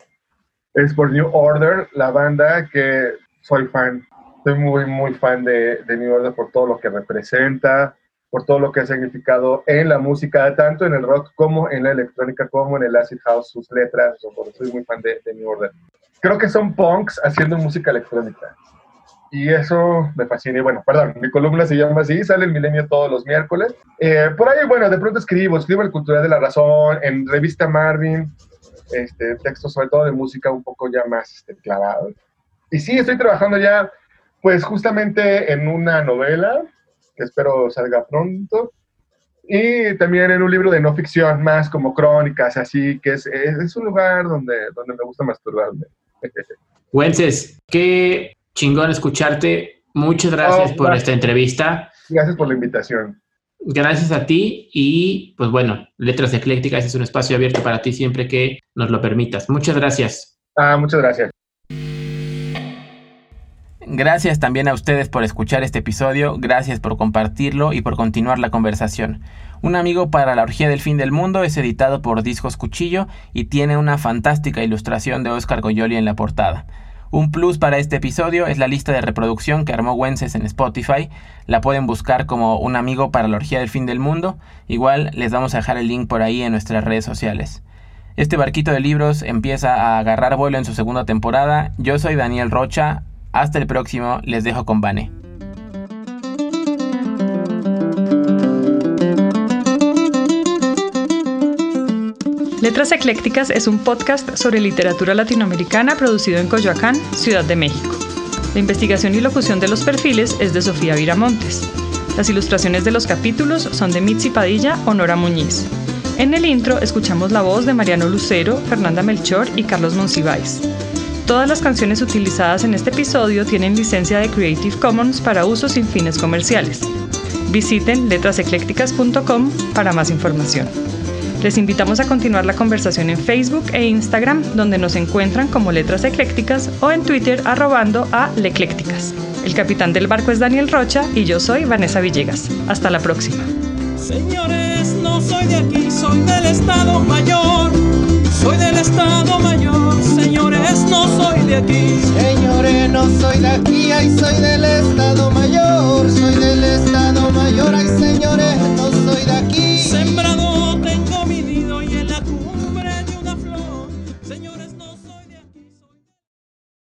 es por New Order, la banda que soy fan. Soy muy, muy fan de, de New Order por todo lo que representa, por todo lo que ha significado en la música, tanto en el rock como en la electrónica, como en el acid house, sus letras, soy muy fan de, de New Order. Creo que son punks haciendo música electrónica. Y eso me fascina. Y bueno, perdón, mi columna se llama así, sale el milenio todos los miércoles. Eh, por ahí, bueno, de pronto escribo, escribo el Cultural de la Razón, en Revista Marvin, este, textos sobre todo de música un poco ya más este, clavados. Y sí, estoy trabajando ya, pues justamente en una novela, que espero salga pronto. Y también en un libro de no ficción, más como crónicas, así que es, es, es un lugar donde, donde me gusta masturbarme. Wences, qué chingón escucharte. Muchas gracias Oh, por gracias. esta entrevista. Gracias por la invitación. Gracias a ti y pues bueno, Letras Eclécticas es un espacio abierto para ti siempre que nos lo permitas. Muchas gracias. Ah, muchas gracias. Gracias también a ustedes por escuchar este episodio, gracias por compartirlo y por continuar la conversación. Un amigo para la orgía del fin del mundo es editado por Discos Cuchillo y tiene una fantástica ilustración de Oscar Goyoli en la portada. Un plus para este episodio es la lista de reproducción que armó Wences en Spotify. La pueden buscar como un amigo para la orgía del fin del mundo. Igual les vamos a dejar el link por ahí en nuestras redes sociales. Este barquito de libros empieza a agarrar vuelo en su segunda temporada. Yo soy Daniel Rocha. Hasta el próximo. Les dejo con Vane. Letras Eclécticas es un podcast sobre literatura latinoamericana producido en Coyoacán, Ciudad de México. La investigación y locución de los perfiles es de Sofía Viramontes. Las ilustraciones de los capítulos son de Mitzi Padilla o Nora Muñiz. En el intro escuchamos la voz de Mariano Lucero, Fernanda Melchor y Carlos Monsiváis. Todas las canciones utilizadas en este episodio tienen licencia de Creative Commons para uso sin fines comerciales. Visiten letraseclécticas.com para más información. Les invitamos a continuar la conversación en Facebook e Instagram, donde nos encuentran como Letras Eclécticas, o en Twitter arrobando a Leclécticas. El capitán del barco es Daniel Rocha y yo soy Vanessa Villegas. Hasta la próxima. Señores, no soy de aquí, soy del Estado Mayor. Soy del Estado Mayor, señores, no soy de aquí. Señores, no soy de aquí, ay, soy del Estado Mayor, soy del Estado Mayor, ay, soy